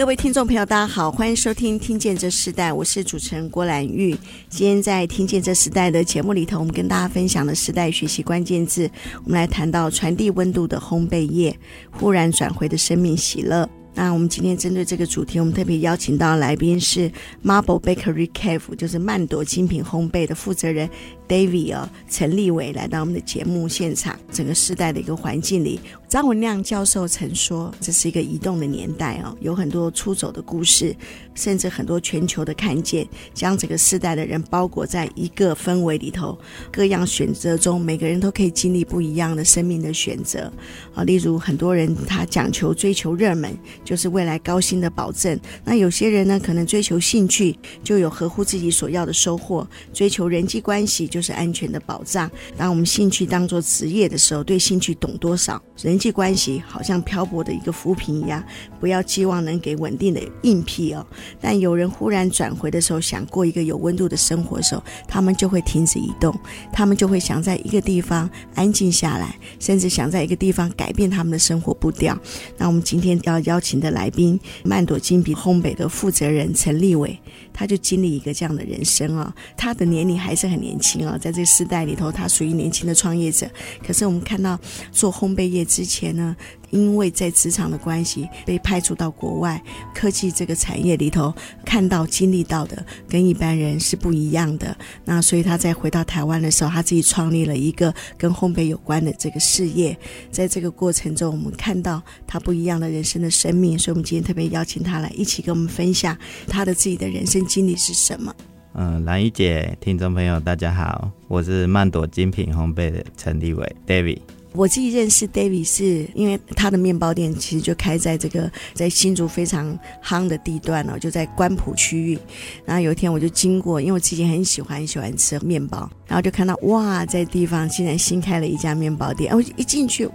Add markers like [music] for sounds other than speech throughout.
各位听众朋友，大家好，欢迎收听《听见这时代》，我是主持人郭兰玉。今天在《听见这时代》的节目里头，我们跟大家分享的时代学习关键字，我们来谈到传递温度的烘焙业，忽然转回的生命喜乐。那我们今天针对这个主题，我们特别邀请到来宾是 Marble Bakery Cafe，就是曼朵精品烘焙的负责人。David 哦，陈立伟来到我们的节目现场。整个时代的一个环境里，张文亮教授曾说，这是一个移动的年代哦，有很多出走的故事，甚至很多全球的看见，将整个世代的人包裹在一个氛围里头。各样选择中，每个人都可以经历不一样的生命的选择啊。例如，很多人他讲求追求热门，就是未来高薪的保证；那有些人呢，可能追求兴趣，就有合乎自己所要的收获；追求人际关系，就就是安全的保障。当我们兴趣当做职业的时候，对兴趣懂多少？人际关系好像漂泊的一个浮萍一样，不要期望能给稳定的硬币哦。但有人忽然转回的时候，想过一个有温度的生活的时候，他们就会停止移动，他们就会想在一个地方安静下来，甚至想在一个地方改变他们的生活步调。那我们今天要邀请的来宾，曼朵精品烘焙的负责人陈立伟。他就经历一个这样的人生啊，他的年龄还是很年轻啊，在这个时代里头，他属于年轻的创业者。可是我们看到做烘焙业之前呢，因为在职场的关系被派出到国外科技这个产业里头，看到经历到的跟一般人是不一样的。那所以他在回到台湾的时候，他自己创立了一个跟烘焙有关的这个事业。在这个过程中，我们看到他不一样的人生的生命。所以，我们今天特别邀请他来一起跟我们分享他的自己的人生。经历是什么？嗯，兰玉姐，听众朋友，大家好，我是曼朵精品烘焙的陈立伟，David。我自己认识 David 是因为他的面包店其实就开在这个在新竹非常夯的地段哦，就在关埔区域。然后有一天我就经过，因为我自己很喜欢喜欢吃面包，然后就看到哇，在地方竟然新开了一家面包店，我一进去。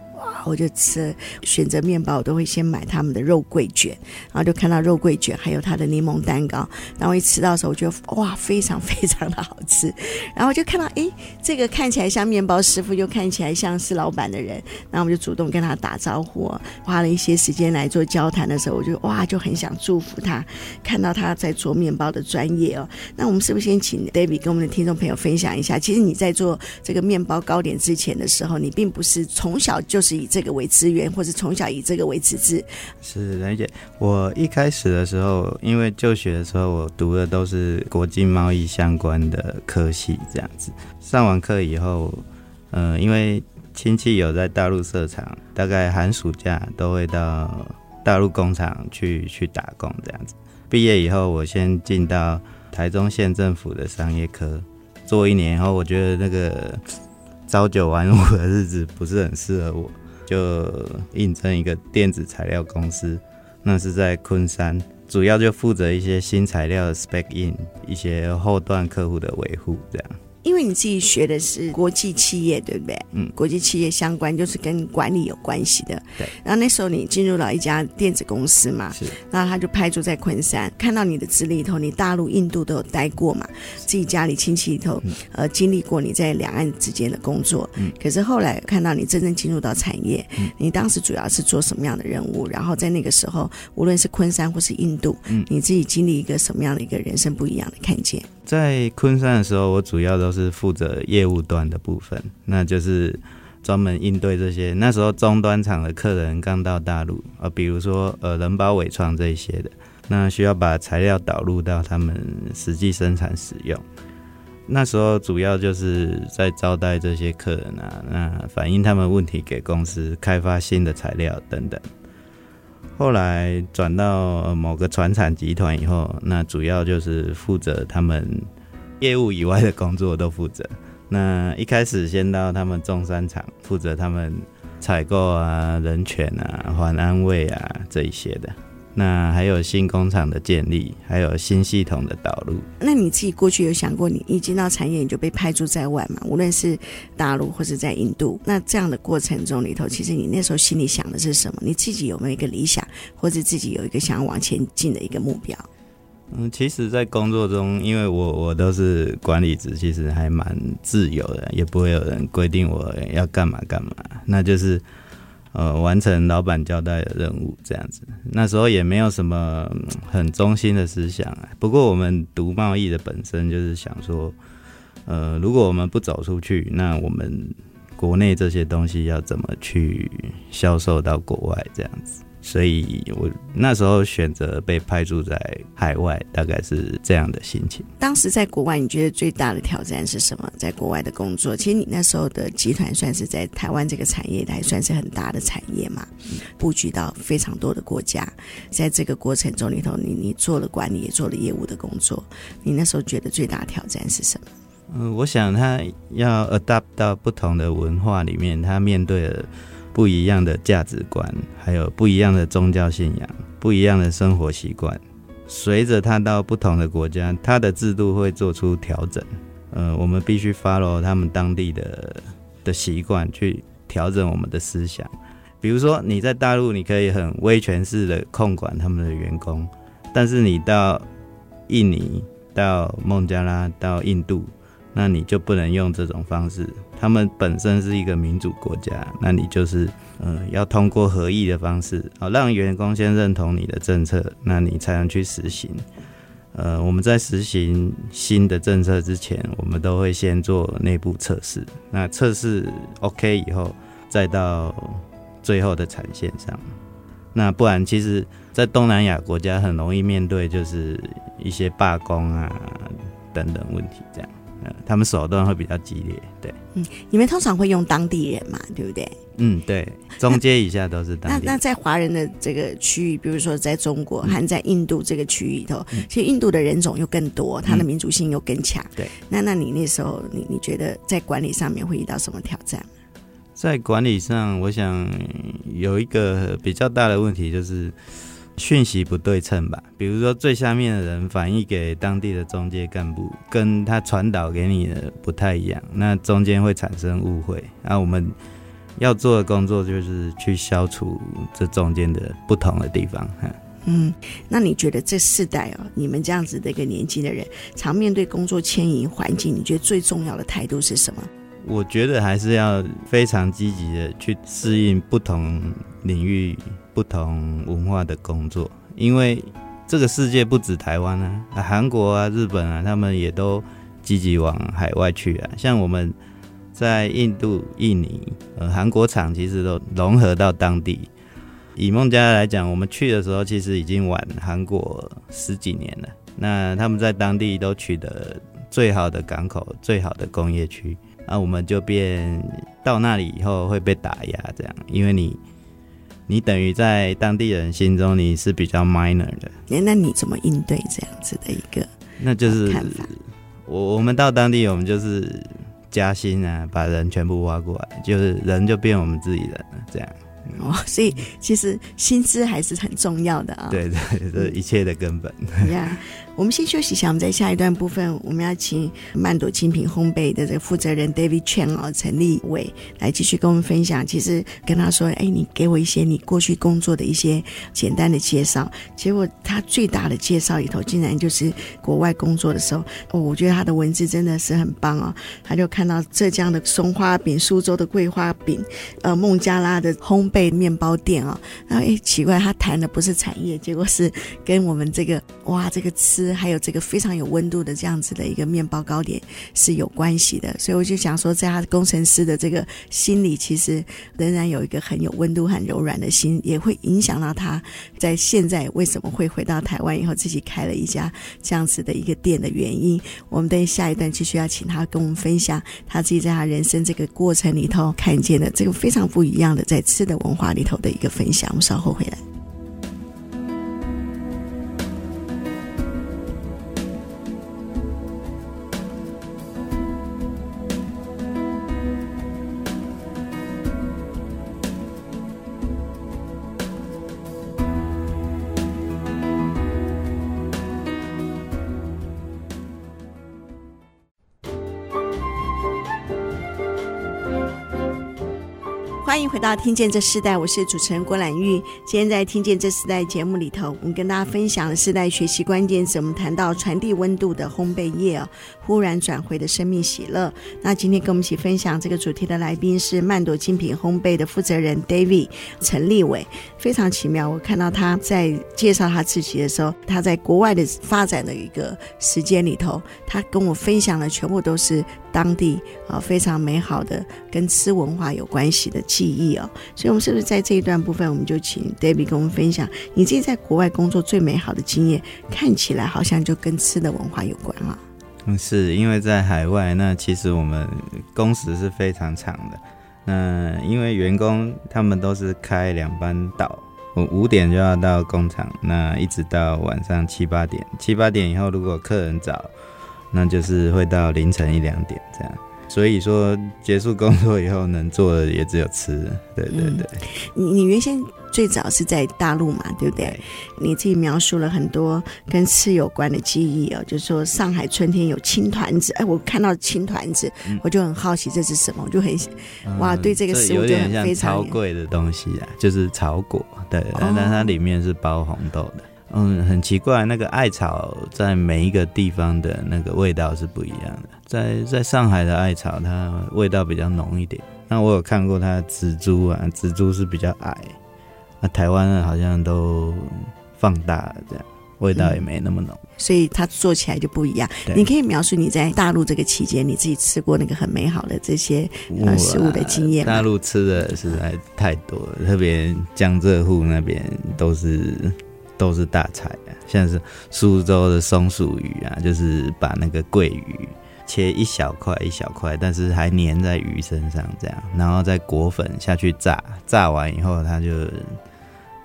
我就吃选择面包，我都会先买他们的肉桂卷，然后就看到肉桂卷，还有他的柠檬蛋糕。然后一吃到的时候，我觉得哇，非常非常的好吃。然后就看到，诶，这个看起来像面包师傅，又看起来像是老板的人，然后我们就主动跟他打招呼，花了一些时间来做交谈的时候，我就哇，就很想祝福他，看到他在做面包的专业哦。那我们是不是先请 David 跟我们的听众朋友分享一下？其实你在做这个面包糕点之前的时候，你并不是从小就是。以这个为资源，或者从小以这个为职志。是兰姐，我一开始的时候，因为就学的时候，我读的都是国际贸易相关的科系，这样子。上完课以后，嗯、因为亲戚有在大陆设厂，大概寒暑假都会到大陆工厂去去打工，这样子。毕业以后，我先进到台中县政府的商业科做一年，后我觉得那个 [laughs] 朝九晚五的日子不是很适合我。就应征一个电子材料公司，那是在昆山，主要就负责一些新材料的 spec in，一些后段客户的维护这样。因为你自己学的是国际企业，对不对？嗯，国际企业相关就是跟管理有关系的。对。然后那时候你进入了一家电子公司嘛，是。然后他就派驻在昆山，看到你的资历里头，你大陆、印度都有待过嘛，自己家里亲戚里头，嗯、呃，经历过你在两岸之间的工作。嗯。可是后来看到你真正进入到产业，嗯，你当时主要是做什么样的任务？然后在那个时候，无论是昆山或是印度，嗯，你自己经历一个什么样的一个人生不一样的看见？在昆山的时候，我主要都是负责业务端的部分，那就是专门应对这些那时候终端厂的客人刚到大陆啊，比如说呃人保伟创这一些的，那需要把材料导入到他们实际生产使用。那时候主要就是在招待这些客人啊，那反映他们问题给公司开发新的材料等等。后来转到某个船产集团以后，那主要就是负责他们业务以外的工作都负责。那一开始先到他们中山厂，负责他们采购啊、人权啊、还安慰啊这一些的。那还有新工厂的建立，还有新系统的导入。那你自己过去有想过，你一进到产业你就被派驻在外嘛？无论是大陆或是在印度，那这样的过程中里头，其实你那时候心里想的是什么？你自己有没有一个理想，或者自己有一个想要往前进的一个目标？嗯，其实，在工作中，因为我我都是管理职，其实还蛮自由的，也不会有人规定我要干嘛干嘛，那就是。呃，完成老板交代的任务，这样子。那时候也没有什么很中心的思想。不过我们读贸易的本身就是想说，呃，如果我们不走出去，那我们国内这些东西要怎么去销售到国外，这样子。所以我那时候选择被派驻在海外，大概是这样的心情。当时在国外，你觉得最大的挑战是什么？在国外的工作，其实你那时候的集团算是在台湾这个产业还算是很大的产业嘛，布局到非常多的国家。在这个过程中里头，你你做了管理，也做了业务的工作。你那时候觉得最大的挑战是什么？嗯，我想他要 adapt 到不同的文化里面，他面对了。不一样的价值观，还有不一样的宗教信仰，不一样的生活习惯。随着他到不同的国家，他的制度会做出调整。呃，我们必须 follow 他们当地的的习惯去调整我们的思想。比如说，你在大陆，你可以很威权式的控管他们的员工，但是你到印尼、到孟加拉、到印度，那你就不能用这种方式。他们本身是一个民主国家，那你就是，嗯、要通过合议的方式，好让员工先认同你的政策，那你才能去实行。呃，我们在实行新的政策之前，我们都会先做内部测试。那测试 OK 以后，再到最后的产线上。那不然，其实，在东南亚国家很容易面对就是一些罢工啊等等问题，这样。他们手段会比较激烈，对。嗯，你们通常会用当地人嘛，对不对？嗯，对。中阶以下都是当地人。那那，那在华人的这个区域，比如说在中国，还在印度这个区域里头，嗯，其实印度的人种又更多，它的民族性又更强，嗯。对。那那你那时候，你你觉得在管理上面会遇到什么挑战？在管理上，我想有一个比较大的问题就是。讯息不对称吧，比如说最下面的人反映给当地的中介干部，跟他传导给你的不太一样，那中间会产生误会。那我们要做的工作就是去消除这中间的不同的地方。嗯，那你觉得这世代哦，你们这样子的一个年纪的人，常面对工作迁移环境，你觉得最重要的态度是什么？我觉得还是要非常积极的去适应不同领域。不同文化的工作，因为这个世界不止台湾啊，韩国啊、日本啊，他们也都积极往海外去啊。像我们在印度、印尼，呃，韩国厂其实都融合到当地。以孟加拉来讲，我们去的时候其实已经晚韩国十几年了。那他们在当地都取得最好的港口、最好的工业区，那我们就变到那里以后会被打压，这样，因为你。你等于在当地人心中你是比较 minor 的，那你怎么应对这样子的一个？那就是我我们到当地，我们就是加薪啊，把人全部挖过来，就是人就变我们自己人了，这样。哦，所以其实薪资还是很重要的啊。对对，这是一切的根本。呀、yeah，我们先休息一下，我们在下一段部分，我们要请曼朵精品烘焙的这个负责人 David Chen 哦，陈立伟来继续跟我们分享。其实跟他说，哎，你给我一些你过去工作的一些简单的介绍。结果他最大的介绍里头，竟然就是国外工作的时候。哦，我觉得他的文字真的是很棒哦。他就看到浙江的松花饼、苏州的桂花饼、呃，孟加拉的烘。焙面包店啊，然后哎，奇怪，他谈的不是产业，结果是跟我们这个哇，这个吃还有这个非常有温度的这样子的一个面包糕点是有关系的。所以我就想说，在他工程师的这个心里，其实仍然有一个很有温度、很柔软的心，也会影响到他在现在为什么会回到台湾以后自己开了一家这样子的一个店的原因。我们等下一段继续要请他跟我们分享他自己在他人生这个过程里头看见的这个非常不一样的在吃的。文化里头的一个分享，我们稍后回来。欢迎回到《听见这世代》，我是主持人郭兰玉。今天在《听见这世代》节目里头，我们跟大家分享的世代学习关键词，我们谈到传递温度的烘焙业，忽然转回的生命喜乐。那今天跟我们一起分享这个主题的来宾是曼朵精品烘焙的负责人 David 陈立伟，非常奇妙。我看到他在介绍他自己的时候，他在国外的发展的一个时间里头，他跟我分享的全部都是当地啊非常美好的跟吃文化有关系的记忆哦，所以，我们是不是在这一段部分，我们就请 David 跟我们分享你自己在国外工作最美好的经验？看起来好像就跟吃的文化有关啊。嗯，是因为在海外，那其实我们工时是非常长的。那因为员工他们都是开两班倒，我五点就要到工厂，那一直到晚上七八点，七八点以后如果客人早，那就是会到凌晨一两点这样。所以说，结束工作以后能做的也只有吃，对对对。你、嗯、你原先最早是在大陆嘛，对不对？对。你自己描述了很多跟吃有关的记忆哦，就是说上海春天有青团子，哎，我看到青团子，嗯、我就很好奇这是什么，我就很哇，对这个食物就很非常。超贵的东西啊，就是草果，对，哦、但它里面是包红豆的。嗯，很奇怪，那个艾草在每一个地方的那个味道是不一样的。在在上海的艾草，它味道比较浓一点。那我有看过它的紫珠啊，植株是比较矮。那台湾的好像都放大了，这样味道也没那么浓。嗯，所以它做起来就不一样。你可以描述你在大陆这个期间，你自己吃过那个很美好的这些呃食物的经验。大陆吃的实在太多了，特别江浙沪那边都是。都是大菜啊，像是苏州的松鼠鱼啊，就是把那个桂鱼切一小块一小块，但是还粘在鱼身上这样，然后再裹粉下去炸，炸完以后它就。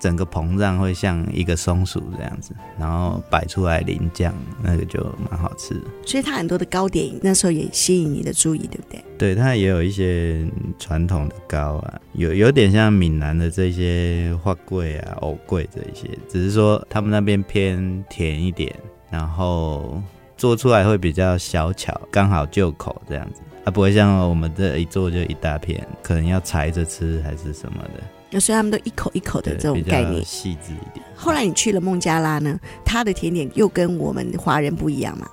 整个膨胀会像一个松鼠这样子，然后摆出来淋酱，那个就蛮好吃的。所以它很多的糕点那时候也吸引你的注意，对不对？对，它也有一些传统的糕啊，有有点像闽南的这些花桂啊、藕桂这一些，只是说他们那边偏甜一点，然后做出来会比较小巧，刚好就口这样子，它不会像我们这一做就一大片，可能要裁着吃还是什么的。所以他们都一口一口的这种概念，细致一点。后来你去了孟加拉呢，他的甜点又跟我们华人不一样嘛？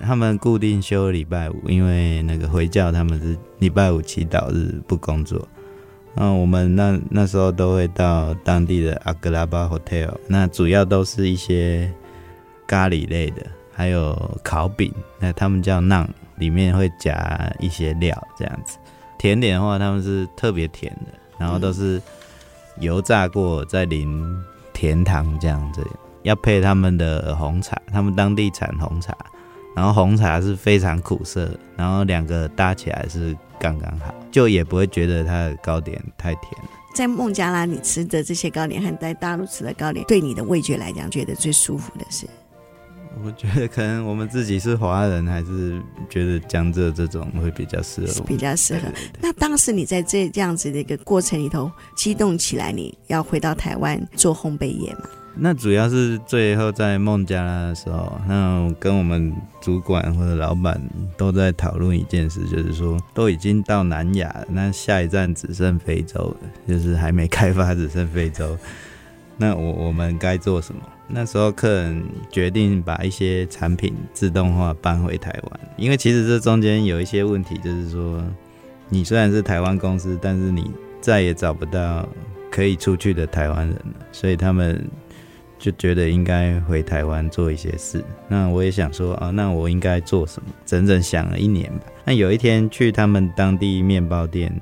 他们固定休礼拜五，因为那个回教他们是礼拜五祈祷日不工作。那我们那那时候都会到当地的阿格拉巴 Hotel，那主要都是一些咖喱类的，还有烤饼，那他们叫馕，里面会夹一些料这样子。甜点的话，他们是特别甜的，然后都是。油炸过再淋甜糖这样子，要配他们的红茶，他们当地产红茶，然后红茶是非常苦涩，然后两个搭起来是刚刚好，就也不会觉得它的糕点太甜。在孟加拉，你吃的这些糕点和在大陆吃的糕点，对你的味觉来讲，觉得最舒服的是？我觉得可能我们自己是华人，还是觉得江浙这种会比较适合，比较适合。那当时你在这这样子的一个过程里头激动起来，你要回到台湾做烘焙业吗？那主要是最后在孟加拉的时候，那跟我们主管或者老板都在讨论一件事，就是说都已经到南亚了，那下一站只剩非洲了，就是还没开发，只剩非洲。那我我们该做什么？那时候客人决定把一些产品自动化搬回台湾，因为其实这中间有一些问题，就是说你虽然是台湾公司，但是你再也找不到可以出去的台湾人了，所以他们就觉得应该回台湾做一些事。那我也想说啊，那我应该做什么？整整想了一年吧。那有一天去他们当地面包店，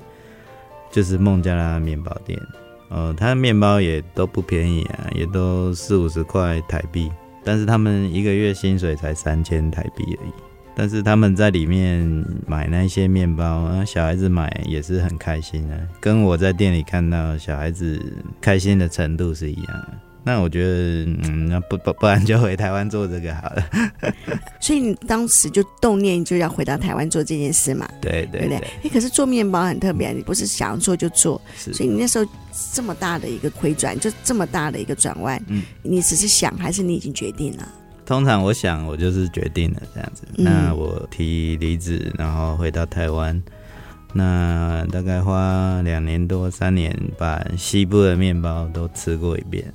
就是孟加拉面包店。呃，他的面包也都不便宜啊，也都四五十块台币，但是他们一个月薪水才三千台币而已。但是他们在里面买那些面包啊，小孩子买也是很开心啊，跟我在店里看到小孩子开心的程度是一样的。那我觉得，嗯，那不不不然就回台湾做这个好了。[laughs] 所以你当时就动念就要回到台湾做这件事嘛？对对对。哎、欸，可是做面包很特别，你不是想要做就做，所以你那时候这么大的一个回转，就这么大的一个转弯，嗯，你只是想还是你已经决定了？通常我想我就是决定了这样子。嗯、那我提离职，然后回到台湾。那大概花两年多三年，把西部的面包都吃过一遍，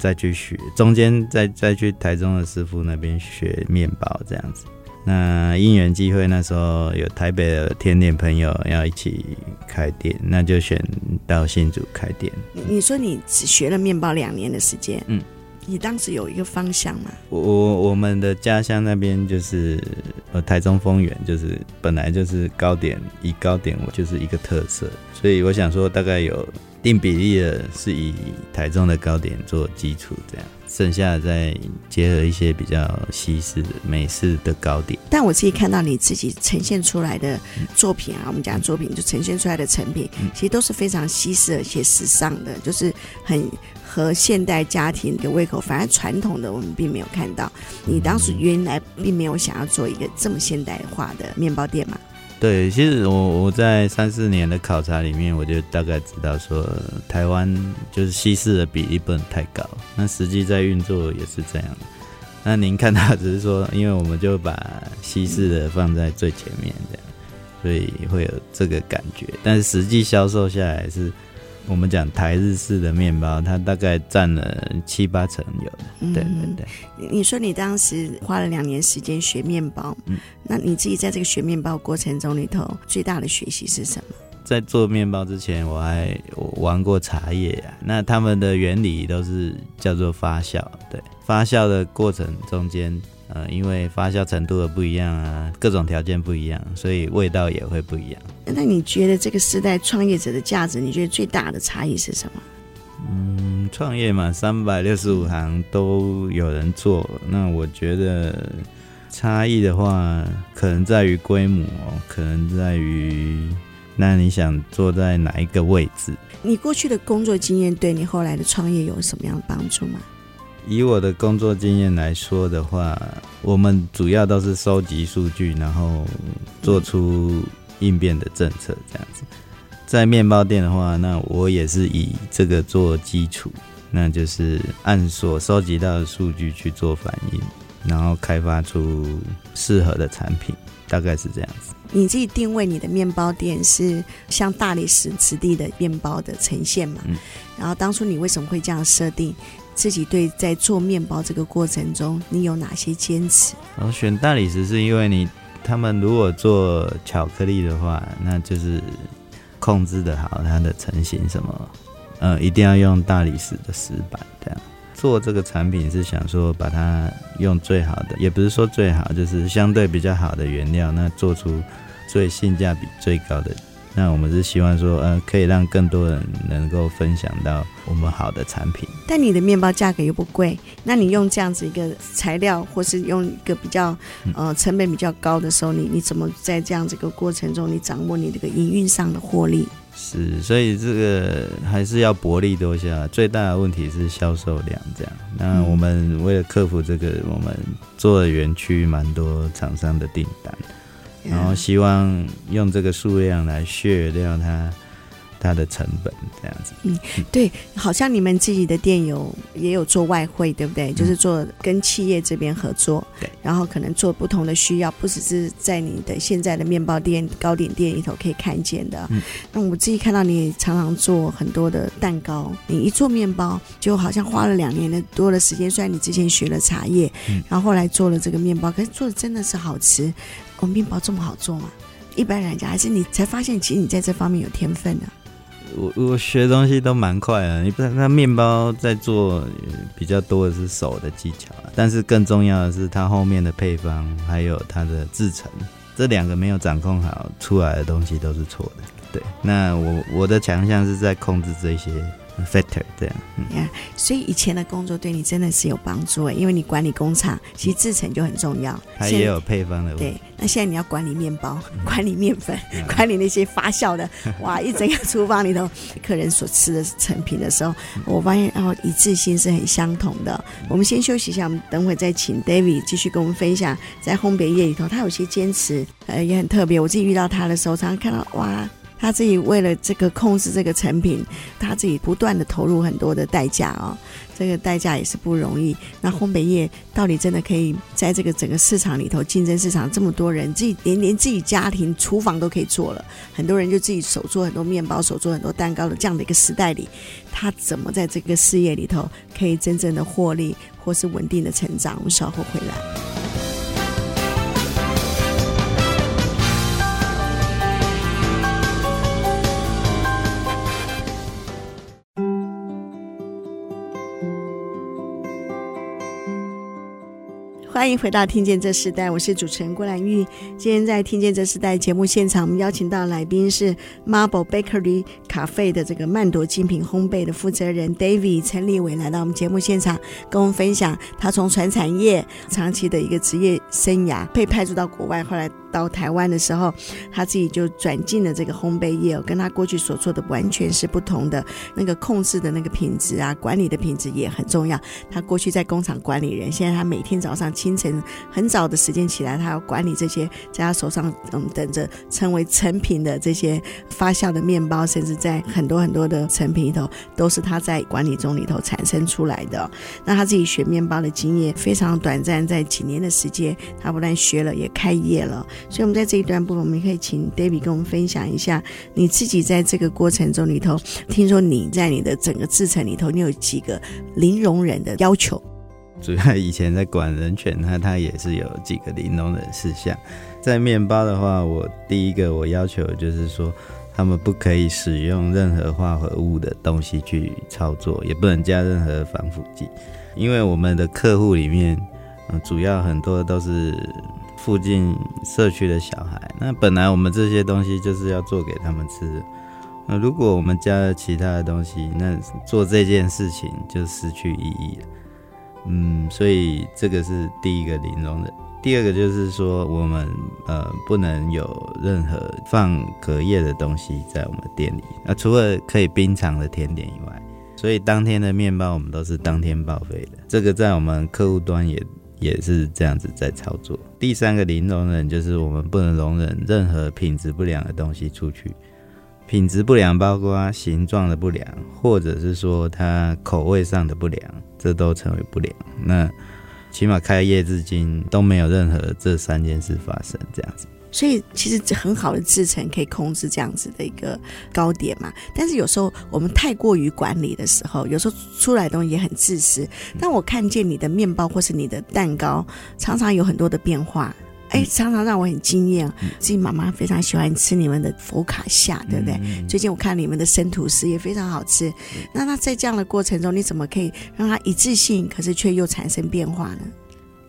再去学，中间再再去台中的师傅那边学面包这样子。那因缘机会，那时候有台北的甜点朋友要一起开店，那就选到新竹开店。你你说你只学了面包两年的时间，嗯，你当时有一个方向吗？我我们的家乡那边就是呃台中丰原，就是本来就是糕点，以糕点为就是一个特色，所以我想说大概有定比例的是以台中的糕点做基础这样。剩下再结合一些比较西式的美式的糕点，但我自己看到你自己呈现出来的作品啊，嗯、我们讲作品就呈现出来的成品，嗯、其实都是非常西式而且时尚的，就是很和现代家庭的胃口。反而传统的我们并没有看到。你当时原来并没有想要做一个这么现代化的面包店嘛？对，其实我我在三四年的考察里面，我就大概知道说，台湾就是西式的比例不能太高。那实际在运作也是这样。那您看到只是说，因为我们就把西式的放在最前面这样，所以会有这个感觉。但是实际销售下来是。我们讲台日式的面包，它大概占了七八成有的。对对对。你说你当时花了两年时间学面包，嗯，那你自己在这个学面包过程中里头最大的学习是什么？在做面包之前，我还我玩过茶叶啊。那他们的原理都是叫做发酵，对，发酵的过程中间。呃，因为发酵程度的不一样啊，各种条件不一样，所以味道也会不一样。那你觉得这个时代创业者的价值，你觉得最大的差异是什么？嗯，创业嘛，三百六十五行都有人做。那我觉得差异的话，可能在于规模，可能在于那你想坐在哪一个位置？你过去的工作经验对你后来的创业有什么样的帮助吗？以我的工作经验来说的话，我们主要都是收集数据，然后做出应变的政策这样子。在面包店的话，那我也是以这个做基础，那就是按所收集到的数据去做反应，然后开发出适合的产品，大概是这样子。你自己定位你的面包店是像大理石质地的面包的呈现嘛？嗯。然后当初你为什么会这样设定？自己对在做面包这个过程中，你有哪些坚持？然后选大理石是因为你他们如果做巧克力的话，那就是控制的好它的成型什么，嗯，一定要用大理石的石板这样做这个产品是想说把它用最好的，也不是说最好，就是相对比较好的原料，那做出最性价比最高的。那我们是希望说，呃，可以让更多人能够分享到我们好的产品。但你的面包价格又不贵，那你用这样子一个材料，或是用一个比较呃成本比较高的时候，你你怎么在这样子一个过程中，你掌握你这个营运上的获利？是，所以这个还是要薄利多销。最大的问题是销售量这样。那我们为了克服这个，我们做了园区蛮多厂商的订单。然后希望用这个数量来削掉它它的成本，这样子。嗯，对，好像你们自己的店有也有做外汇，对不对？嗯、就是做跟企业这边合作，对。然后可能做不同的需要，不只是在你的现在的面包店、糕点店里头可以看见的。嗯。那我自己看到你常常做很多的蛋糕，你一做面包就好像花了两年的多的时间。虽然你之前学了茶叶，嗯，然后后来做了这个面包，可是做的真的是好吃。我，面包这么好做吗？一般人家还是你才发现，其实你在这方面有天分呢、我我学东西都蛮快的，你不然那面包在做比较多的是手的技巧，但是更重要的是它后面的配方还有它的制成，这两个没有掌控好，出来的东西都是错的。对，那我我的强项是在控制这些。Factor 这样，嗯，yeah, 所以以前的工作对你真的是有帮助哎，因为你管理工厂，其实制程就很重要。它也有配方的。对，那现在你要管理面包，管理面粉，[laughs] 嗯、管理那些发酵的，[laughs] 哇，一整个厨房里头，客人所吃的成品的时候，我发现哦，一致性是很相同的。我们先休息一下，我们等会再请 David 继续跟我们分享，在烘焙业里头，他有些坚持，呃，也很特别。我自己遇到他的时候，常常看到哇。他自己为了这个控制这个成品，他自己不断的投入很多的代价哦。这个代价也是不容易。那烘焙业到底真的可以在这个整个市场里头竞争市场这么多人，自己连连自己家庭厨房都可以做了，很多人就自己手做很多面包，手做很多蛋糕的这样的一个时代里，他怎么在这个事业里头可以真正的获利，或是稳定的成长？我们稍后回来。欢迎回到《听见这时代》，我是主持人郭兰玉。今天在《听见这时代》节目现场，我们邀请到来宾是 Marble Bakery Cafe 的这个曼朵精品烘焙的负责人 David 陈立伟来到我们节目现场，跟我们分享他从传产业长期的一个职业生涯，被派驻到国外，后来。到台湾的时候，他自己就转进了这个烘焙业，跟他过去所做的完全是不同的。那个控制的那个品质啊，管理的品质也很重要。他过去在工厂管理人，现在他每天早上清晨很早的时间起来，他要管理这些在他手上嗯等着成为成品的这些发酵的面包，甚至在很多很多的成品里头，都是他在管理中里头产生出来的。那他自己学面包的经验非常短暂，在几年的时间，他不但学了，也开业了。所以，我们在这一段部分，我们可以请 David 跟我们分享一下你自己在这个过程中里头，听说你在你的整个制程里头，你有几个零容忍的要求？主要以前在管人权，他他也是有几个零容忍事项。在面包的话，我第一个我要求就是说，他们不可以使用任何化合物的东西去操作，也不能加任何防腐剂，因为我们的客户里面，嗯，主要很多都是。附近社区的小孩，那本来我们这些东西就是要做给他们吃的。那如果我们加了其他的东西，那做这件事情就失去意义了。嗯，所以这个是第一个零容忍。第二个就是说，我们呃不能有任何放隔夜的东西在我们店里。那除了可以冰藏的甜点以外，所以当天的面包我们都是当天报废的。这个在我们客户端也。也是这样子在操作。第三个零容忍就是我们不能容忍任何品质不良的东西出去。品质不良包括形状的不良，或者是说它口味上的不良，这都成为不良。那起码开业至今都没有任何这三件事发生，这样子。所以其实很好的制程可以控制这样子的一个糕点嘛，但是有时候我们太过于管理的时候，有时候出来的东西也很自私。但我看见你的面包或是你的蛋糕，常常有很多的变化，哎，常常让我很惊艳。自己妈妈非常喜欢吃你们的佛卡夏，对不对？最近我看你们的生吐司也非常好吃。那那在这样的过程中，你怎么可以让它一致性，可是却又产生变化呢？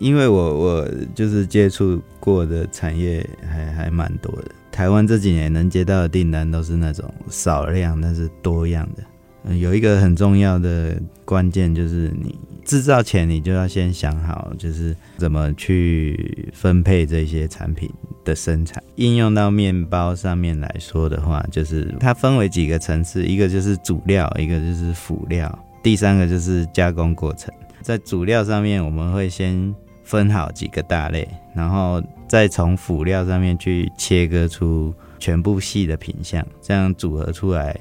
因为我我就是接触过的产业还还蛮多的，台湾这几年能接到的订单都是那种少量但是多样的。嗯，有一个很重要的关键就是你制造前你就要先想好，就是怎么去分配这些产品的生产。应用到面包上面来说的话，就是它分为几个层次，一个就是主料，一个就是辅料，第三个就是加工过程。在主料上面，我们会先。分好几个大类，然后再从辅料上面去切割出全部细的品相，这样组合出来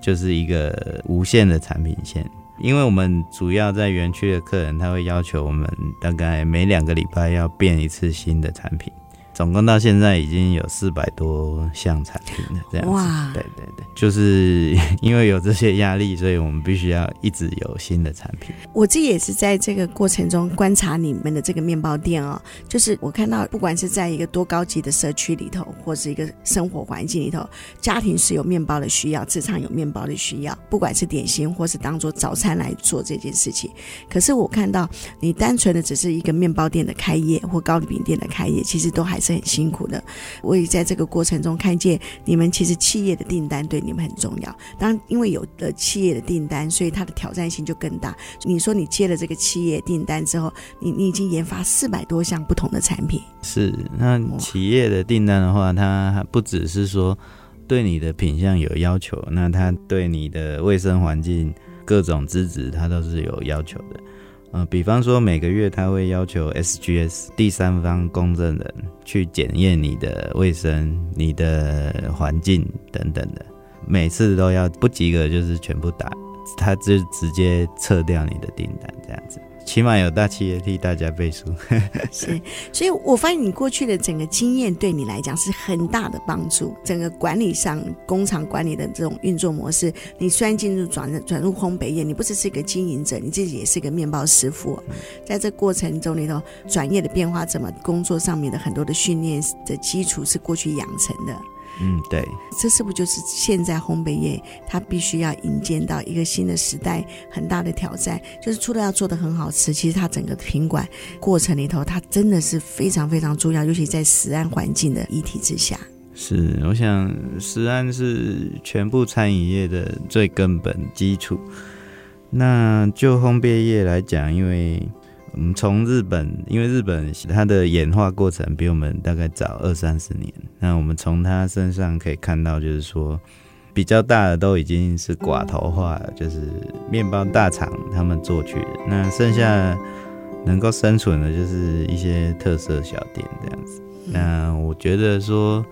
就是一个无限的产品线。因为我们主要在园区的客人，他会要求我们大概每两个礼拜要变一次新的产品。总共到现在已经有四百多项产品了，这样子。哇，对对对，[laughs] 就是 [laughs] 因为有这些压力，所以我们必须要一直有新的产品。我自己也是在这个过程中观察你们的这个面包店哦，就是我看到不管是在一个多高级的社区里头，或是一个生活环境里头，家庭是有面包的需要，职场有面包的需要，不管是点心或是当做早餐来做这件事情。可是我看到你单纯的只是一个面包店的开业或糕饼店的开业，其实都还是。是很辛苦的，我也在这个过程中看见你们其实企业的订单对你们很重要。当因为有了企业的订单，所以它的挑战性就更大。你说你接了这个企业订单之后，你你已经研发四百多项不同的产品。是，那企业的订单的话，它不只是说对你的品相有要求，那它对你的卫生环境各种资质，它都是有要求的。呃，比方说每个月他会要求 SGS 第三方公证人去检验你的卫生、你的环境等等的，每次都要不及格就是全部打，他就直接撤掉你的订单，这样子。起码有大企业替大家背书，[laughs] 是，所以我发现你过去的整个经验对你来讲是很大的帮助。整个管理上，工厂管理的这种运作模式，你虽然进入转转入烘焙业，你不只是一个经营者，你自己也是一个面包师傅。在这过程中里头，转业的变化，怎么工作上面的很多的训练的基础是过去养成的。嗯，对，这是不是就是现在烘焙业它必须要迎接到一个新的时代，很大的挑战，就是除了要做的很好吃，其实它整个品管过程里头，它真的是非常非常重要，尤其在食安环境的议题之下。是，我想食安是全部餐饮业的最根本基础。那就烘焙业来讲，因为我们从日本，因为日本它的演化过程比我们大概早二三十年。那我们从它身上可以看到，就是说比较大的都已经是寡头化，就是面包大厂他们做去。那剩下能够生存的，就是一些特色小店这样子。那我觉得说，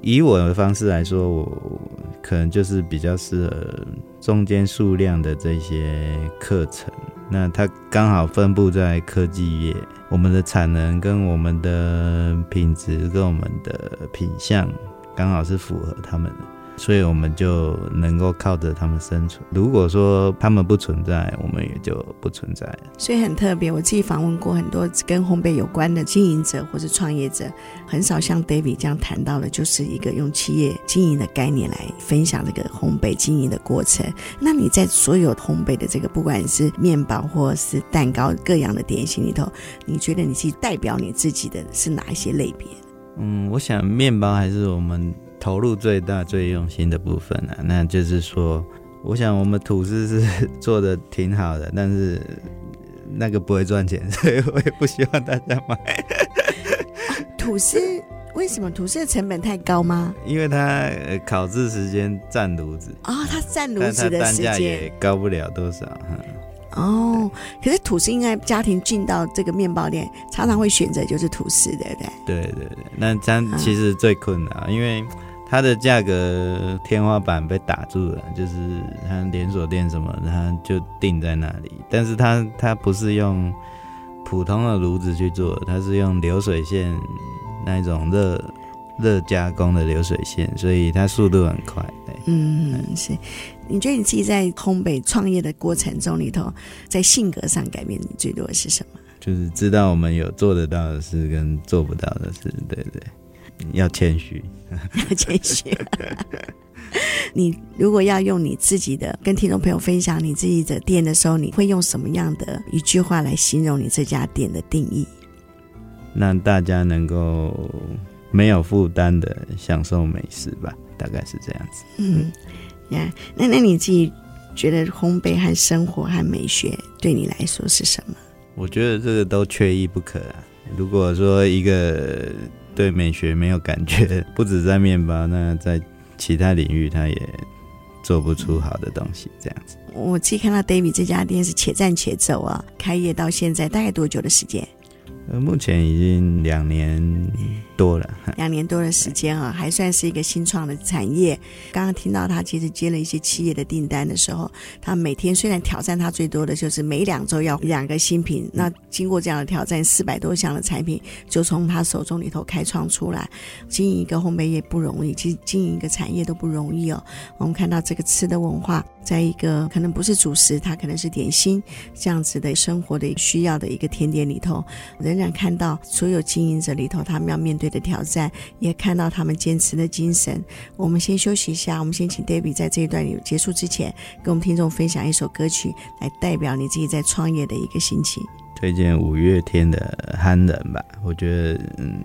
以我的方式来说，我可能就是比较适合中间数量的这些课程。那它刚好分布在科技业，我们的产能跟我们的品质跟我们的品相，刚好是符合他们的。所以我们就能够靠着他们生存。如果说他们不存在，我们也就不存在。所以很特别，我自己访问过很多跟烘焙有关的经营者或是创业者，很少像 David 这样谈到的，就是一个用企业经营的概念来分享这个烘焙经营的过程。那你在所有烘焙的这个，不管是面包或是蛋糕各样的点心里头，你觉得你自己代表你自己的是哪一些类别？嗯，我想面包还是我们。投入最大、最用心的部分啊，那就是说，我想我们吐司是 [laughs] 做的挺好的，但是那个不会赚钱，[laughs] 所以我也不希望大家买。吐司为什么？吐司的成本太高吗？因为它烤制时间占炉子啊，它占炉子的时间也高不了多少。哦，可是吐司应该家庭进到这个面包店，常常会选择就是吐司，对不对？对对对，那这样其实最困难，嗯、因为。它的价格天花板被打住了，就是它连锁店什么，它就定在那里。但是它它不是用普通的炉子去做，它是用流水线那一种热热加工的流水线，所以它速度很快。对，嗯，是。你觉得你自己在烘焙创业的过程中里头，在性格上改变你最多的是什么？就是知道我们有做得到的事跟做不到的事，对对。要谦虚，要谦虚。你如果要用你自己的跟听众朋友分享你自己的店的时候，你会用什么样的一句话来形容你这家店的定义？让大家能够没有负担的享受美食吧，大概是这样子。嗯，呀，那那你自己觉得烘焙和生活和美学对你来说是什么？我觉得这个都缺一不可啊。如果说一个。对美学没有感觉，[laughs] 不止在面包，那在其他领域他也做不出好的东西。这样子，我自己看到 David 这家店是且战且走啊，开业到现在大概多久的时间？呃，目前已经两年多了，两年多的时间啊，还算是一个新创的产业。刚刚听到他其实接了一些企业的订单的时候，他每天虽然挑战他最多的就是每两周要两个新品，那经过这样的挑战，四百多项的产品就从他手中里头开创出来。经营一个烘焙业不容易，其实经营一个产业都不容易哦。我们看到这个吃的文化，在一个可能不是主食，它可能是点心这样子的生活的需要的一个甜点里头，仍然。看到所有经营者里头，他们要面对的挑战，也看到他们坚持的精神。我们先休息一下，我们先请 David 在这一段结束之前，跟我们听众分享一首歌曲，来代表你自己在创业的一个心情。推荐五月天的《憨人》吧，我觉得嗯，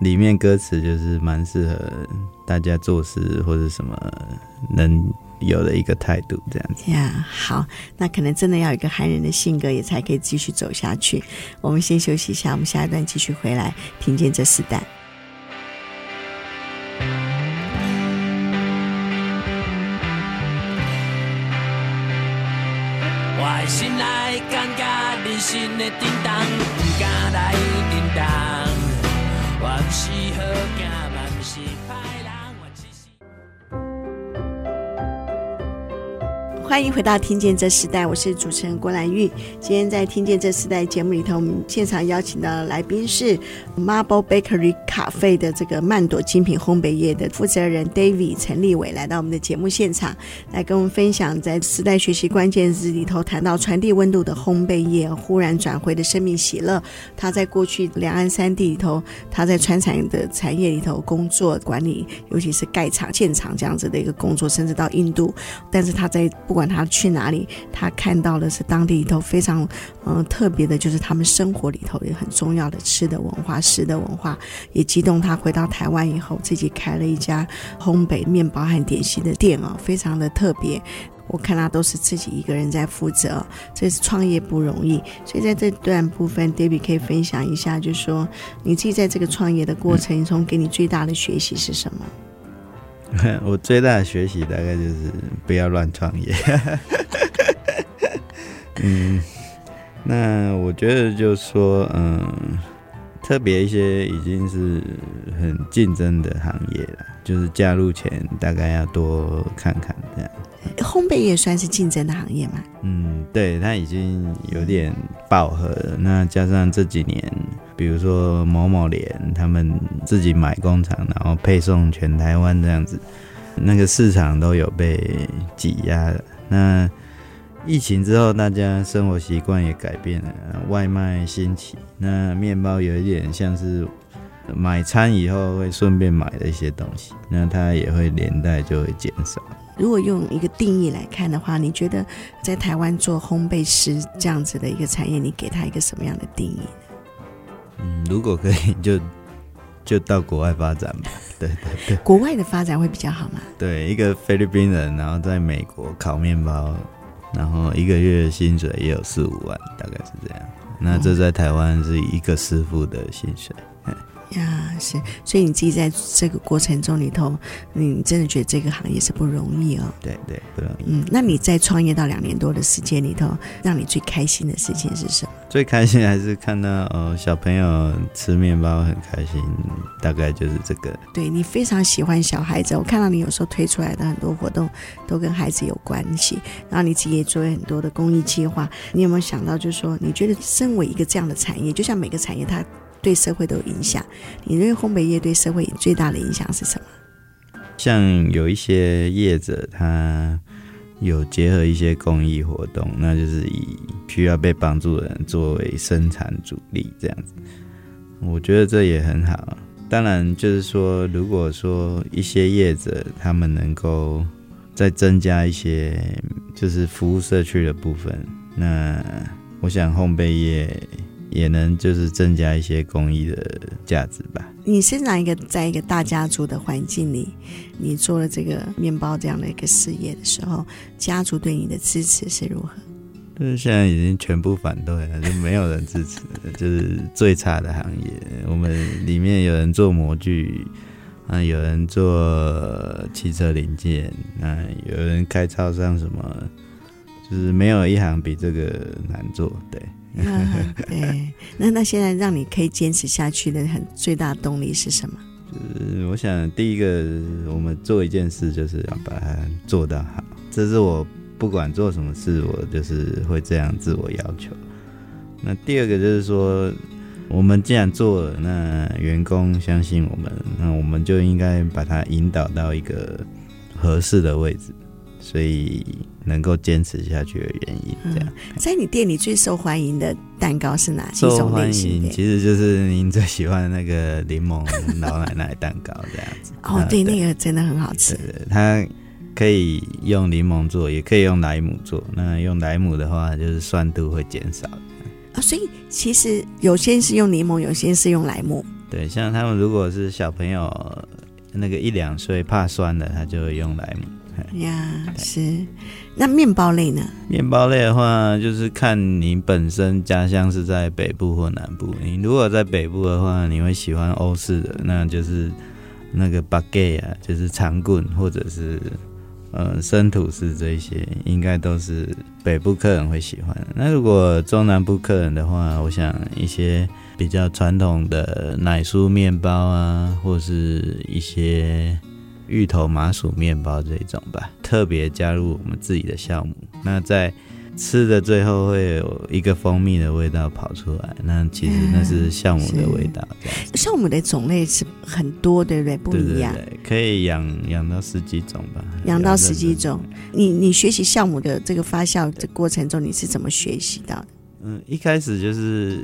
里面歌词就是蛮适合大家做事或者什么能。有了一个态度，这样子呀。Yeah, 好，那可能真的要有一个憨人的性格，也才可以继续走下去。我们先休息一下，我们下一段继续回来，听见这四代。心的震动不敢来振动我不是欢迎回到《听见这时代》，我是主持人郭兰玉。今天在《听见这时代》节目里头，我们现场邀请到的来宾是 Marble Bakery Cafe 的这个曼朵精品烘焙业的负责人 David 陈立伟，来到我们的节目现场，来跟我们分享在时代学习关键字里头谈到传递温度的烘焙业忽然转回的生命喜乐。他在过去两岸三地里头，他在传产的产业里头工作管理，尤其是盖厂建厂这样子的一个工作，甚至到印度，但是他在不不管他去哪里，他看到的是当地里头非常嗯、特别的，就是他们生活里头也很重要的吃的文化、食的文化，也激动他回到台湾以后，自己开了一家烘焙面包和点心的店哦，非常的特别。我看他都是自己一个人在负责，这是创业不容易。所以在这段部分，David 可以分享一下，就是说你自己在这个创业的过程中，给你最大的学习是什么？[laughs] 我最大的学习大概就是不要乱创业。[laughs] 嗯，那我觉得就是说，嗯，特别一些已经是很竞争的行业了，就是加入前大概要多看看这样。烘焙也算是竞争的行业嘛？嗯，对，它已经有点饱和了。那加上这几年，比如说某某联他们自己买工厂，然后配送全台湾这样子，那个市场都有被挤压了。那疫情之后，大家生活习惯也改变了，外卖兴起，那面包有一点像是买餐以后会顺便买的一些东西，那它也会连带就会减少。如果用一个定义来看的话，你觉得在台湾做烘焙师这样子的一个产业，你给他一个什么样的定义呢？嗯，如果可以就，就 [laughs] 就到国外发展吧。对对对，国外的发展会比较好吗？对，一个菲律宾人，然后在美国烤面包，然后一个月薪水也有四五万，大概是这样。那这在台湾是一个师傅的薪水。呀，是，所以你自己在这个过程中里头，你真的觉得这个行业是不容易哦。对对，不容易。嗯，那你在创业到两年多的时间里头，让你最开心的事情是什么？最开心还是看到哦，小朋友吃面包很开心，大概就是这个。对，你非常喜欢小孩子，我看到你有时候推出来的很多活动都跟孩子有关系，然后你自己也做了很多的公益计划。你有没有想到，就是说，你觉得身为一个这样的产业，就像每个产业它。对社会都有影响。你认为烘焙业对社会最大的影响是什么？像有一些业者，他有结合一些公益活动，那就是以需要被帮助的人作为生产主力这样子。我觉得这也很好。当然，就是说，如果说一些业者他们能够再增加一些就是服务社区的部分，那我想烘焙业。也能就是增加一些公益的价值吧。你生长一个在一个大家族的环境里，你做了这个面包这样的一个事业的时候，家族对你的支持是如何？就是现在已经全部反对了，就没有人支持，就是最差的行业。我们里面有人做模具，啊，有人做汽车零件，啊，有人开超商什么，就是没有一行比这个难做，对。对，[laughs] 那那现在让你可以坚持下去的很最大动力是什么？就是我想第一个，我们做一件事就是要把它做到好，这是我不管做什么事，我就是会这样自我要求。那第二个就是说，我们既然做了，那员工相信我们，那我们就应该把它引导到一个合适的位置。所以能够坚持下去的原因，这样、嗯。在你店里最受欢迎的蛋糕是哪一种类型？其实就是您最喜欢的那个柠檬老奶奶蛋糕这样子。[laughs] 哦，对，那个真的很好吃。对，它可以用柠檬做，也可以用莱姆做。那用莱姆的话，就是酸度会减少。啊、哦，所以其实有些是用柠檬，有些是用莱姆。对，像他们如果是小朋友，那个一两岁怕酸的，他就会用莱姆。呀，是。那面包类呢？面包类的话，就是看你本身家乡是在北部或南部。你如果在北部的话，你会喜欢欧式的，那就是那个 baguette 啊，就是长棍或者是呃生吐司这一些，应该都是北部客人会喜欢。那如果中南部客人的话，我想一些比较传统的奶酥面包啊，或是一些芋头麻薯面包这种吧，特别加入我们自己的酵母。那在吃的最后会有一个蜂蜜的味道跑出来，那其实那是酵母的味道。酵母的种类是很多，对不对？不一样，对对对，可以养养到十几种吧。养到十几种。你你学习酵母的这个发酵的过程中，你是怎么学习到的？嗯，一开始就是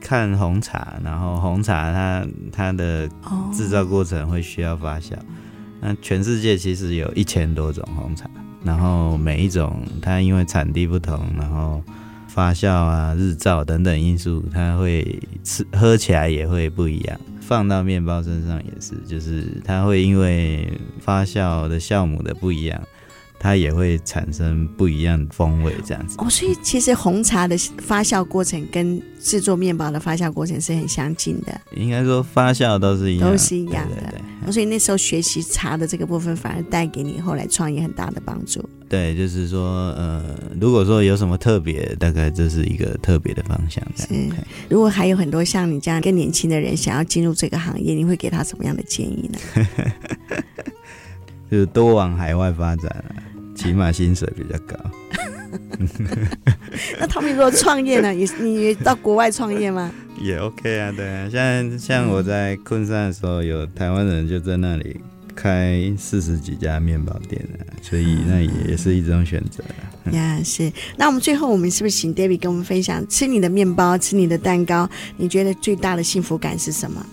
看红茶，然后红茶它它的制造过程会需要发酵。哦、那全世界其实有一千多种红茶。然后每一种它因为产地不同，然后发酵啊、日照等等因素，它会吃喝起来也会不一样。放到面包身上也是，就是它会因为发酵的酵母的不一样。它也会产生不一样的风味，这样子哦。所以其实红茶的发酵过程跟制作面包的发酵过程是很相近的。应该说发酵都是一样，都是一样的。对对对。所以那时候学习茶的这个部分，反而带给你后来创业很大的帮助。对，就是说，呃，如果说有什么特别，大概这是一个特别的方向。是。如果还有很多像你这样更年轻的人想要进入这个行业，你会给他什么样的建议呢？[laughs] 就是多往海外发展啊。起码薪水比较高。[laughs] 那他们如果创业呢？也你到国外创业吗？也 OK 啊，对啊。像像我在昆山的时候，有台湾人就在那里开四十几家面包店啊，所以那也是一种选择啊。[laughs] 呀，是。那我们最后，我们是不是请 David 跟我们分享，吃你的面包，吃你的蛋糕，你觉得最大的幸福感是什么？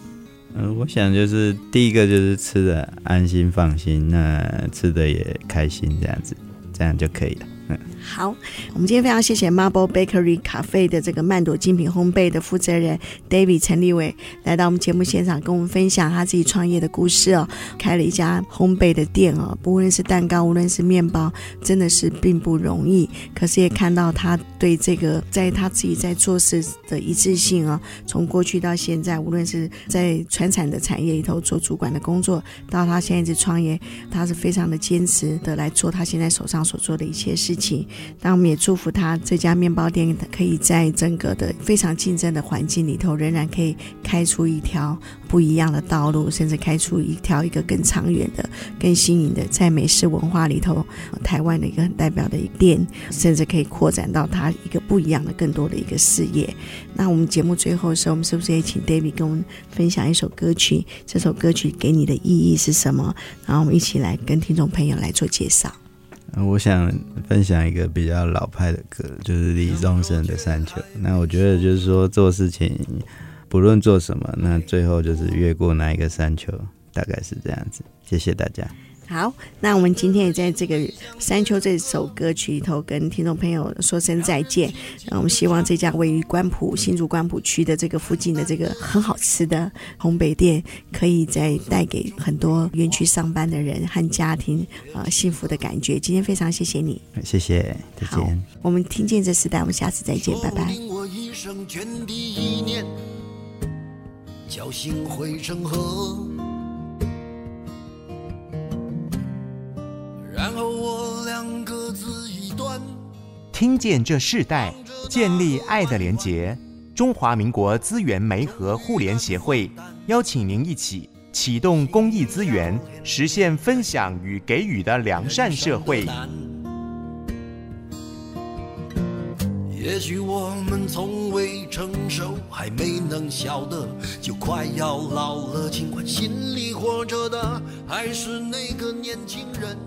嗯、我想就是第一个就是吃的安心放心，那吃的也开心，这样子，这样就可以了。好，我们今天非常谢谢 Marble Bakery Cafe 的这个曼朵精品烘焙的负责人 David 陈立伟来到我们节目现场，跟我们分享他自己创业的故事哦。开了一家烘焙的店哦，不论是蛋糕，无论是面包，真的是并不容易。可是也看到他对这个在他自己在做事的一致性哦，从过去到现在，无论是在传产的产业里头做主管的工作，到他现在一直创业，他是非常的坚持的来做他现在手上所做的一切事情。那我们也祝福他这家面包店可以在整个的非常竞争的环境里头，仍然可以开出一条不一样的道路，甚至开出一条一个更长远的、更新颖的，在美式文化里头，台湾的一个很代表的一店，甚至可以扩展到他一个不一样的、更多的一个事业。那我们节目最后的时候，我们是不是也请 David 跟我们分享一首歌曲？这首歌曲给你的意义是什么？然后我们一起来跟听众朋友来做介绍。我想分享一个比较老派的歌，就是李宗盛的《山丘》。那我觉得就是说做事情，不论做什么，那最后就是越过那一个山丘，大概是这样子。谢谢大家。好，那我们今天也在这个《山丘》这首歌曲里头跟听众朋友说声再见。那我们希望这家位于关埔新竹关埔区的这个附近的这个很好吃的烘焙店，可以再带给很多园区上班的人和家庭啊、呃、幸福的感觉。今天非常谢谢你，谢谢，再见。我们听见这时代，我们下次再见，拜拜。然后我俩各自一端，听见这世代，建立爱的连结。中华民国资源媒和互联协会邀请您一起启动公益资源，实现分享与给予的良善社会。也许我们从未成熟，还没能晓得，就快要老了。尽管心里活着的还是那个年轻人。